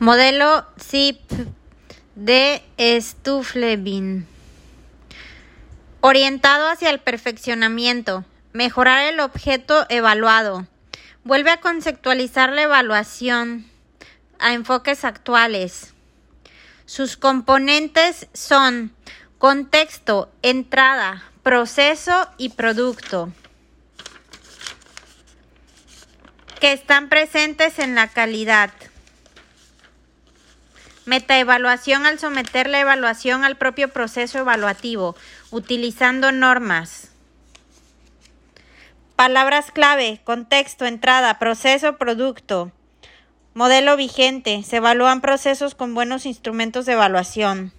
Modelo ZIP de Stuflebin. Orientado hacia el perfeccionamiento. Mejorar el objeto evaluado. Vuelve a conceptualizar la evaluación a enfoques actuales. Sus componentes son contexto, entrada, proceso y producto, que están presentes en la calidad. Metaevaluación al someter la evaluación al propio proceso evaluativo, utilizando normas. Palabras clave, contexto, entrada, proceso, producto. Modelo vigente. Se evalúan procesos con buenos instrumentos de evaluación.